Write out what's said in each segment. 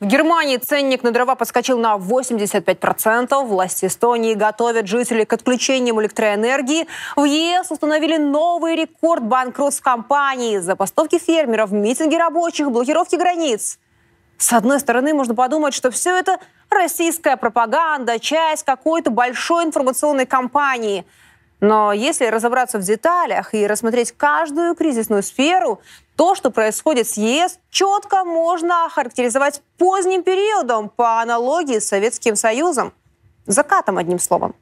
В Германии ценник на дрова подскочил на 85%. Власти Эстонии готовят жителей к отключениям электроэнергии. В ЕС установили новый рекорд банкротств компаний. Забастовки фермеров, митинги рабочих, блокировки границ. С одной стороны, можно подумать, что все это российская пропаганда, часть какой-то большой информационной кампании – но если разобраться в деталях и рассмотреть каждую кризисную сферу, то, что происходит с ЕС, четко можно охарактеризовать поздним периодом по аналогии с Советским Союзом. Закатом, одним словом.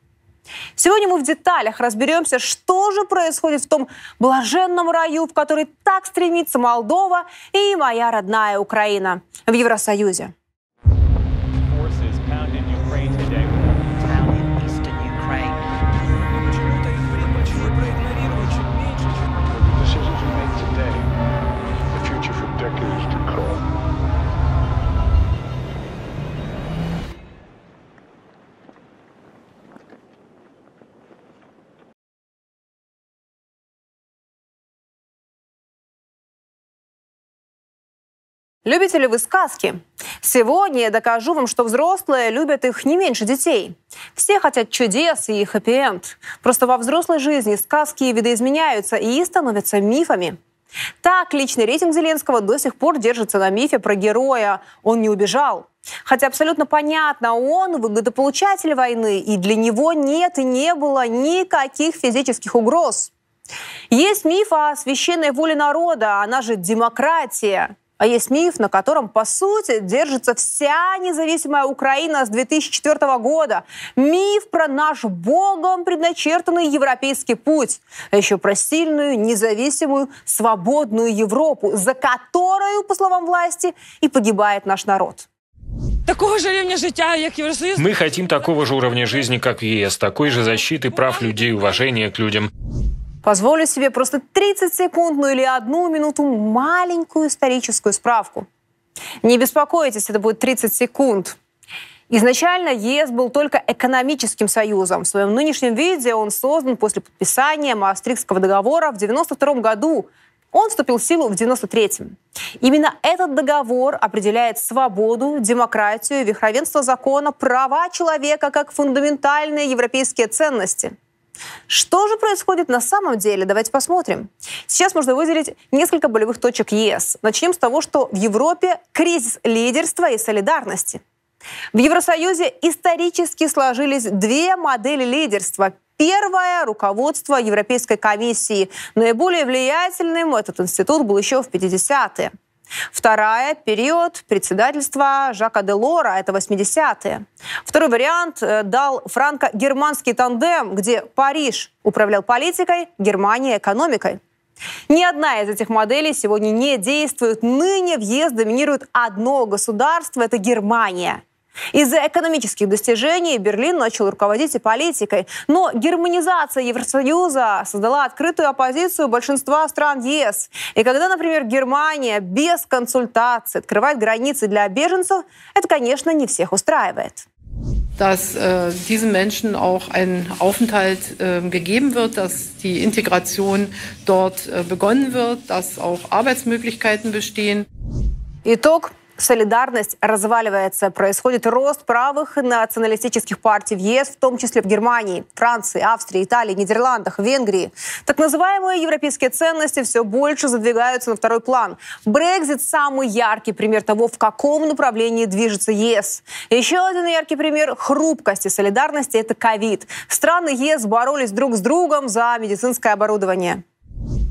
Сегодня мы в деталях разберемся, что же происходит в том блаженном раю, в который так стремится Молдова и моя родная Украина в Евросоюзе. Любите ли вы сказки? Сегодня я докажу вам, что взрослые любят их не меньше детей. Все хотят чудес и хэппи-энд. Просто во взрослой жизни сказки видоизменяются и становятся мифами. Так, личный рейтинг Зеленского до сих пор держится на мифе про героя. Он не убежал. Хотя абсолютно понятно, он выгодополучатель войны, и для него нет и не было никаких физических угроз. Есть миф о священной воле народа, она же демократия. А есть миф, на котором, по сути, держится вся независимая Украина с 2004 года. Миф про наш Богом предначертанный европейский путь. А еще про сильную, независимую, свободную Европу, за которую, по словам власти, и погибает наш народ. Такого же уровня життя, как Евросоюз. Мы хотим такого же уровня жизни, как в ЕС, такой же защиты прав людей, уважения к людям. Позволю себе просто 30 секунд, ну или одну минуту маленькую историческую справку. Не беспокойтесь, это будет 30 секунд. Изначально ЕС был только экономическим союзом. В своем нынешнем виде он создан после подписания Маастрихтского договора в 1992 году. Он вступил в силу в 1993-м. Именно этот договор определяет свободу, демократию, верховенство закона, права человека как фундаментальные европейские ценности – что же происходит на самом деле? Давайте посмотрим. Сейчас можно выделить несколько болевых точек ЕС. Начнем с того, что в Европе кризис лидерства и солидарности. В Евросоюзе исторически сложились две модели лидерства. Первое – руководство Европейской комиссии. Наиболее влиятельным этот институт был еще в 50-е. Вторая – период председательства Жака Делора, это 80-е. Второй вариант э, дал франко-германский тандем, где Париж управлял политикой, Германия – экономикой. Ни одна из этих моделей сегодня не действует. Ныне в ЕС доминирует одно государство – это Германия – из-за экономических достижений Берлин начал руководить и политикой. Но германизация Евросоюза создала открытую оппозицию большинства стран ЕС. И когда, например, Германия без консультаций открывает границы для беженцев, это, конечно, не всех устраивает dass äh, diesen Menschen auch ein Aufenthalt äh, gegeben wird, dass die Integration dort äh, begonnen wird, dass auch Arbeitsmöglichkeiten bestehen. Итог солидарность разваливается, происходит рост правых националистических партий в ЕС, в том числе в Германии, Франции, Австрии, Италии, Нидерландах, Венгрии. Так называемые европейские ценности все больше задвигаются на второй план. Брекзит – самый яркий пример того, в каком направлении движется ЕС. Еще один яркий пример хрупкости солидарности – это ковид. Страны ЕС боролись друг с другом за медицинское оборудование.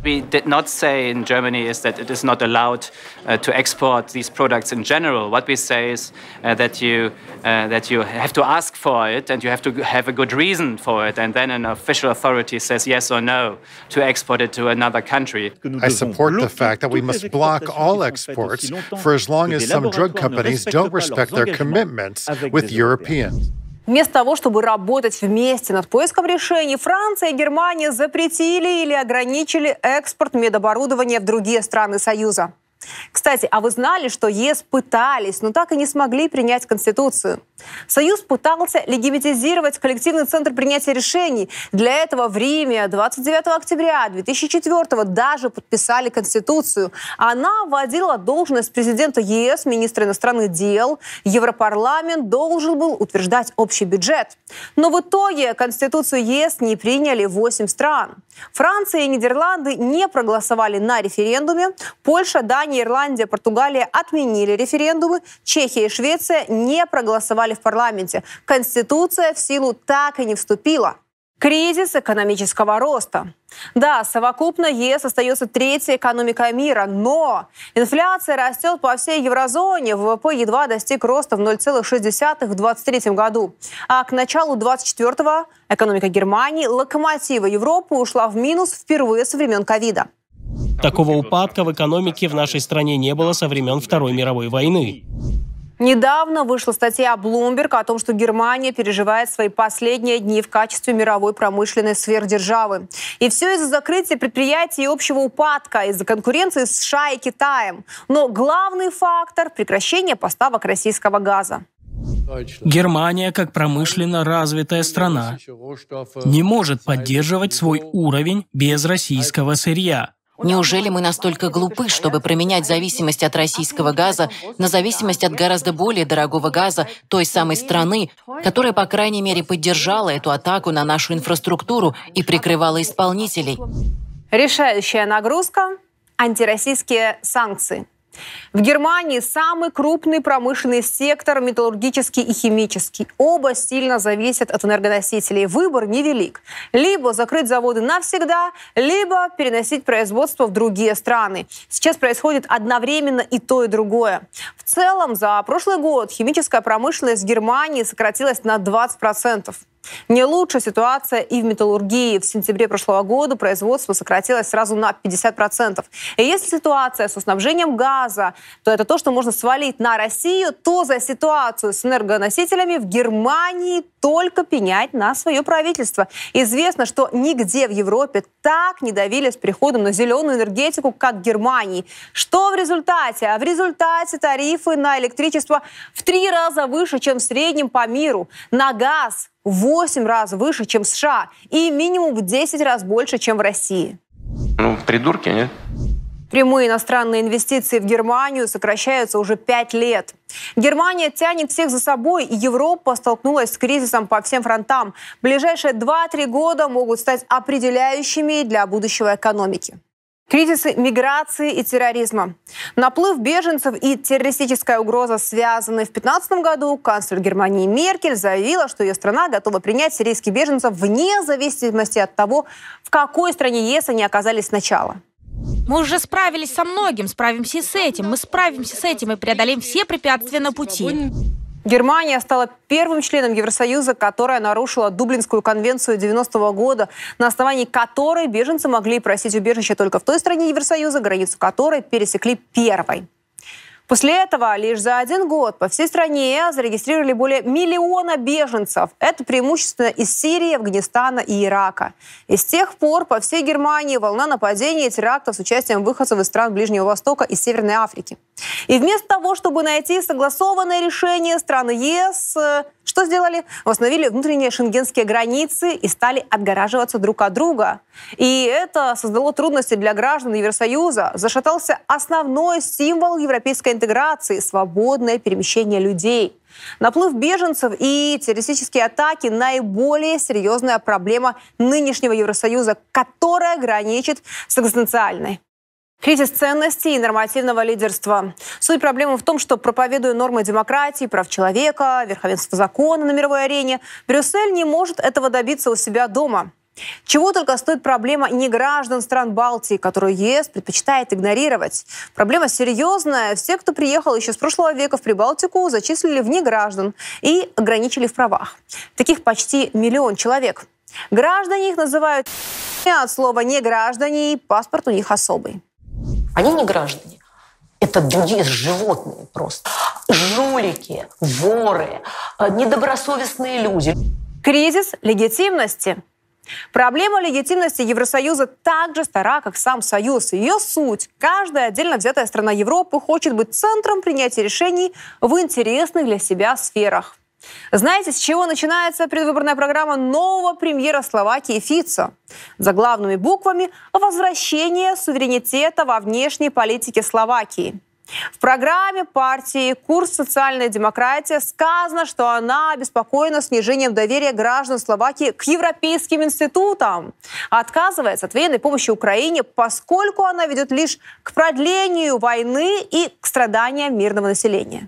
We did not say in Germany is that it is not allowed uh, to export these products in general. What we say is uh, that you uh, that you have to ask for it and you have to have a good reason for it, and then an official authority says yes or no to export it to another country. I support the fact that we must block all exports for as long as some drug companies don't respect their commitments with Europeans. Вместо того, чтобы работать вместе над поиском решений, Франция и Германия запретили или ограничили экспорт медоборудования в другие страны Союза. Кстати, а вы знали, что ЕС пытались, но так и не смогли принять Конституцию? Союз пытался легитимизировать коллективный центр принятия решений. Для этого в Риме 29 октября 2004 даже подписали Конституцию. Она вводила должность президента ЕС, министра иностранных дел. Европарламент должен был утверждать общий бюджет. Но в итоге Конституцию ЕС не приняли 8 стран. Франция и Нидерланды не проголосовали на референдуме. Польша, Дания, Ирландия, Португалия отменили референдумы. Чехия и Швеция не проголосовали в парламенте. Конституция в силу так и не вступила. Кризис экономического роста. Да, совокупно ЕС остается третьей экономикой мира, но инфляция растет по всей еврозоне. ВВП едва достиг роста в 0,6 в 2023 году. А к началу 2024 экономика Германии, локомотива Европы, ушла в минус впервые со времен ковида. Такого упадка в экономике в нашей стране не было со времен Второй мировой войны. Недавно вышла статья Bloomberg о том, что Германия переживает свои последние дни в качестве мировой промышленной сверхдержавы. И все из-за закрытия предприятий и общего упадка, из-за конкуренции с США и Китаем. Но главный фактор – прекращение поставок российского газа. Германия, как промышленно развитая страна, не может поддерживать свой уровень без российского сырья. Неужели мы настолько глупы, чтобы променять зависимость от российского газа на зависимость от гораздо более дорогого газа той самой страны, которая, по крайней мере, поддержала эту атаку на нашу инфраструктуру и прикрывала исполнителей? Решающая нагрузка – антироссийские санкции – в Германии самый крупный промышленный сектор металлургический и химический. Оба сильно зависят от энергоносителей. Выбор невелик. Либо закрыть заводы навсегда, либо переносить производство в другие страны. Сейчас происходит одновременно и то, и другое. В целом, за прошлый год химическая промышленность Германии сократилась на 20%. Не лучшая ситуация и в металлургии. В сентябре прошлого года производство сократилось сразу на 50%. И если ситуация с снабжением газа, то это то, что можно свалить на Россию, то за ситуацию с энергоносителями в Германии только пенять на свое правительство. Известно, что нигде в Европе так не давили с переходом на зеленую энергетику, как в Германии. Что в результате? А в результате тарифы на электричество в три раза выше, чем в среднем по миру. На газ в 8 раз выше, чем в США, и минимум в 10 раз больше, чем в России. Ну, придурки, нет? Прямые иностранные инвестиции в Германию сокращаются уже пять лет. Германия тянет всех за собой, и Европа столкнулась с кризисом по всем фронтам. Ближайшие 2-3 года могут стать определяющими для будущего экономики. Кризисы миграции и терроризма. Наплыв беженцев и террористическая угроза связаны. В 2015 году канцлер Германии Меркель заявила, что ее страна готова принять сирийских беженцев вне зависимости от того, в какой стране ЕС они оказались сначала. Мы уже справились со многим, справимся и с этим. Мы справимся с этим и преодолеем все препятствия на пути. Германия стала первым членом Евросоюза, которая нарушила Дублинскую конвенцию 90-го года, на основании которой беженцы могли просить убежище только в той стране Евросоюза, границу которой пересекли первой. После этого лишь за один год по всей стране зарегистрировали более миллиона беженцев. Это преимущественно из Сирии, Афганистана и Ирака. И с тех пор по всей Германии волна нападений и терактов с участием выходцев из стран Ближнего Востока и Северной Африки. И вместо того, чтобы найти согласованное решение, страны ЕС что сделали? Восстановили внутренние шенгенские границы и стали отгораживаться друг от друга. И это создало трудности для граждан Евросоюза. Зашатался основной символ европейской интеграции – свободное перемещение людей. Наплыв беженцев и террористические атаки – наиболее серьезная проблема нынешнего Евросоюза, которая граничит с экзистенциальной. Кризис ценностей и нормативного лидерства. Суть проблемы в том, что проповедуя нормы демократии, прав человека, верховенства закона на мировой арене, Брюссель не может этого добиться у себя дома. Чего только стоит проблема неграждан стран Балтии, которую ЕС предпочитает игнорировать. Проблема серьезная. Все, кто приехал еще с прошлого века в Прибалтику, зачислили в неграждан и ограничили в правах. Таких почти миллион человек. Граждане их называют от слова «не граждане», и паспорт у них особый. Они не граждане. Это другие животные просто. Жулики, воры, э, недобросовестные люди. Кризис легитимности. Проблема легитимности Евросоюза так же стара, как сам Союз. Ее суть. Каждая отдельно взятая страна Европы хочет быть центром принятия решений в интересных для себя сферах. Знаете, с чего начинается предвыборная программа нового премьера Словакии Фица? За главными буквами «Возвращение суверенитета во внешней политике Словакии». В программе партии «Курс социальная демократия» сказано, что она обеспокоена снижением доверия граждан Словакии к европейским институтам. Отказывается от военной помощи Украине, поскольку она ведет лишь к продлению войны и к страданиям мирного населения.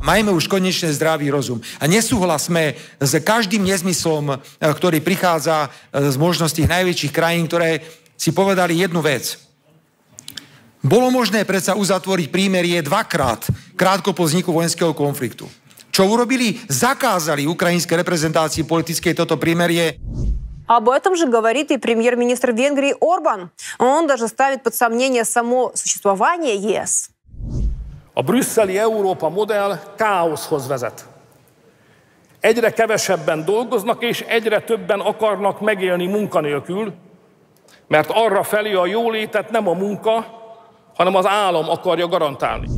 Majme už konečne zdravý rozum. A nesúhlasme s každým nezmyslom, ktorý prichádza z možností najväčších krajín, ktoré si povedali jednu vec. Bolo možné predsa uzatvoriť prímerie dvakrát, krátko po vzniku vojenského konfliktu. Čo urobili? Zakázali ukrajinské reprezentácii politickej toto prímerie. Об этом же говорит и премьер-министр Венгрии Орбан. Он даже ставит под сомнение само существование ЕС. A brüsszeli Európa modell káoszhoz vezet. Egyre kevesebben dolgoznak, és egyre többen akarnak megélni munkanélkül, mert arra felé a jólétet nem a munka, hanem az állam akarja garantálni.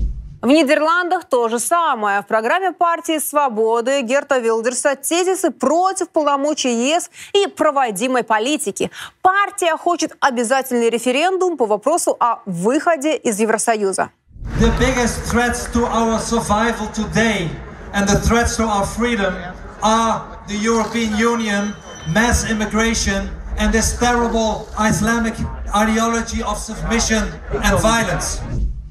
В Нидерландах то же самое. В программе партии «Свободы» Герта Вилдерса тезисы против полномочий ЕС и проводимой политики. Партия хочет обязательный референдум по вопросу о выходе из Евросоюза. The biggest threats to our survival today and the threats to our freedom are the European Union, mass immigration, and this terrible Islamic ideology of submission and violence.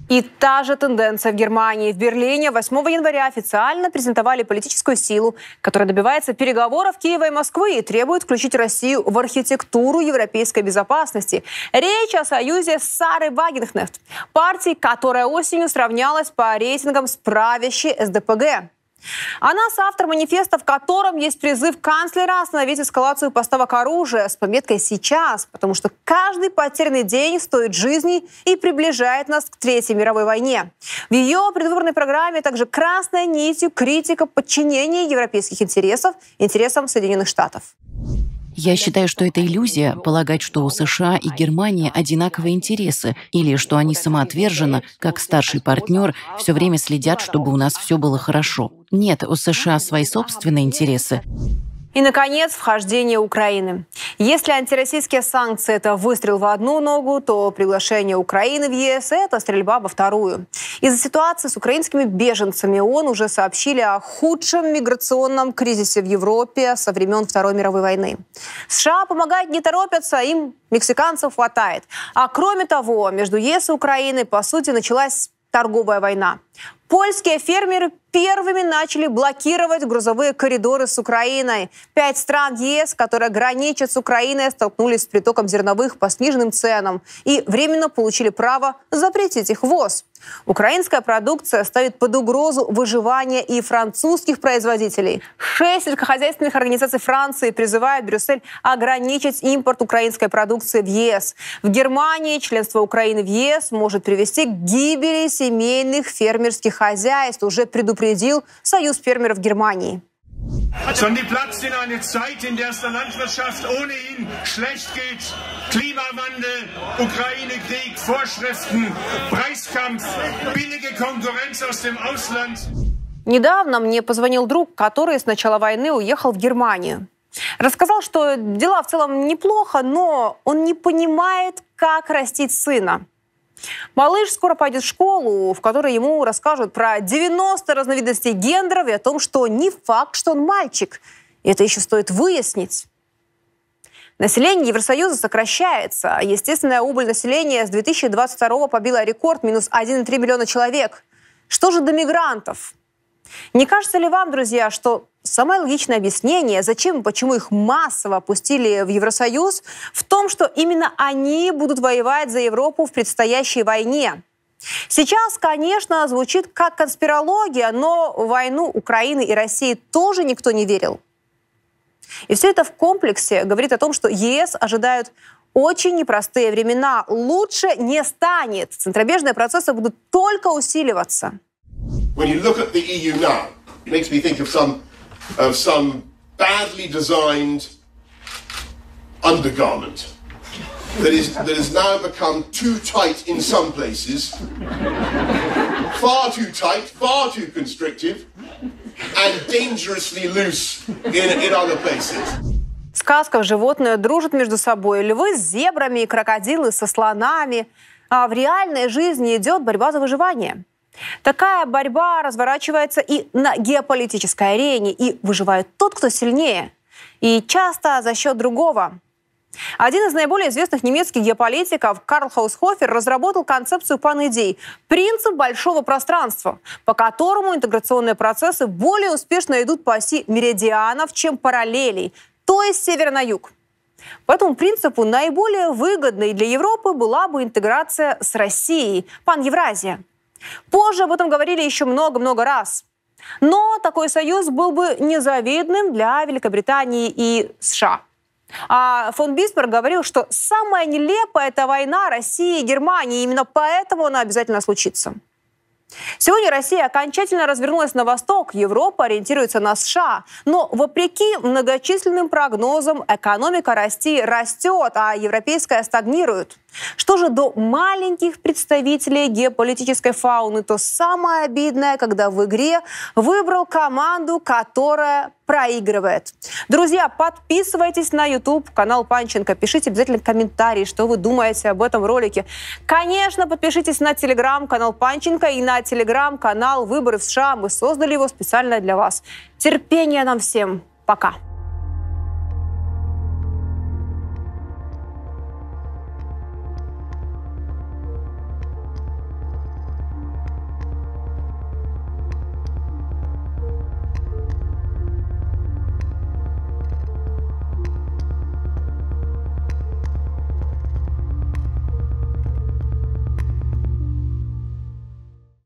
И та же тенденция в Германии. В Берлине 8 января официально презентовали политическую силу, которая добивается переговоров Киева и Москвы и требует включить Россию в архитектуру европейской безопасности. Речь о союзе с Сарой Вагенхнефт, партией, которая осенью сравнялась по рейтингам с правящей СДПГ. Она соавтор манифеста, в котором есть призыв канцлера остановить эскалацию поставок оружия с пометкой «сейчас», потому что каждый потерянный день стоит жизни и приближает нас к Третьей мировой войне. В ее предвыборной программе также красной нитью критика подчинения европейских интересов интересам Соединенных Штатов. Я считаю, что это иллюзия полагать, что у США и Германии одинаковые интересы, или что они самоотверженно, как старший партнер, все время следят, чтобы у нас все было хорошо. Нет, у США свои собственные интересы. И, наконец, вхождение Украины. Если антироссийские санкции – это выстрел в одну ногу, то приглашение Украины в ЕС – это стрельба во вторую. Из-за ситуации с украинскими беженцами ООН уже сообщили о худшем миграционном кризисе в Европе со времен Второй мировой войны. США помогать не торопятся, им мексиканцев хватает. А кроме того, между ЕС и Украиной, по сути, началась торговая война. Польские фермеры первыми начали блокировать грузовые коридоры с Украиной. Пять стран ЕС, которые граничат с Украиной, столкнулись с притоком зерновых по сниженным ценам и временно получили право запретить их ввоз. Украинская продукция ставит под угрозу выживание и французских производителей. Шесть сельскохозяйственных организаций Франции призывают Брюссель ограничить импорт украинской продукции в ЕС. В Германии членство Украины в ЕС может привести к гибели семейных фермерских хозяйств, уже предупредил Союз фермеров Германии. Sondern die platzt in eine Zeit, in der es der Landwirtschaft ohnehin schlecht geht. Klimawandel, Ukraine-Krieg, Vorschriften, Preiskampf, billige Konkurrenz aus dem Ausland. Недавно мне позвонил друг, который с начала войны уехал в Германию. Рассказал, что дела в целом неплохо, но он не понимает, как растить сына. Малыш скоро пойдет в школу, в которой ему расскажут про 90 разновидностей гендеров и о том, что не факт, что он мальчик. И это еще стоит выяснить. Население Евросоюза сокращается. Естественная убыль населения с 2022 побила рекорд минус 1,3 миллиона человек. Что же до мигрантов? Не кажется ли вам, друзья, что самое логичное объяснение, зачем и почему их массово опустили в Евросоюз, в том, что именно они будут воевать за Европу в предстоящей войне? Сейчас, конечно, звучит как конспирология, но войну Украины и России тоже никто не верил. И все это в комплексе говорит о том, что ЕС ожидают очень непростые времена. Лучше не станет. Центробежные процессы будут только усиливаться. When you look at the EU now, it makes me think of some of some badly designed undergarment that is that has now become too tight in some places, far too tight, far too constrictive, and dangerously loose in, in other places. В сказках животные дружат между собой. Львы с зебрами, крокодилы со слонами. А в реальной жизни идет борьба за выживание. Такая борьба разворачивается и на геополитической арене, и выживает тот, кто сильнее. И часто за счет другого. Один из наиболее известных немецких геополитиков Карл Хаусхофер разработал концепцию пан-идей – принцип большого пространства, по которому интеграционные процессы более успешно идут по оси меридианов, чем параллелей, то есть с севера на юг. По этому принципу наиболее выгодной для Европы была бы интеграция с Россией, пан-Евразия. Позже об этом говорили еще много-много раз. Но такой союз был бы незавидным для Великобритании и США. А фон Бисмарк говорил, что самая нелепая это война России и Германии. Именно поэтому она обязательно случится. Сегодня Россия окончательно развернулась на восток, Европа ориентируется на США. Но вопреки многочисленным прогнозам экономика России растет, а европейская стагнирует. Что же до маленьких представителей геополитической фауны, то самое обидное, когда в игре выбрал команду, которая проигрывает. Друзья, подписывайтесь на YouTube канал Панченко, пишите обязательно комментарии, что вы думаете об этом ролике. Конечно, подпишитесь на телеграм канал Панченко и на телеграм канал Выборы в США. Мы создали его специально для вас. Терпения нам всем. Пока.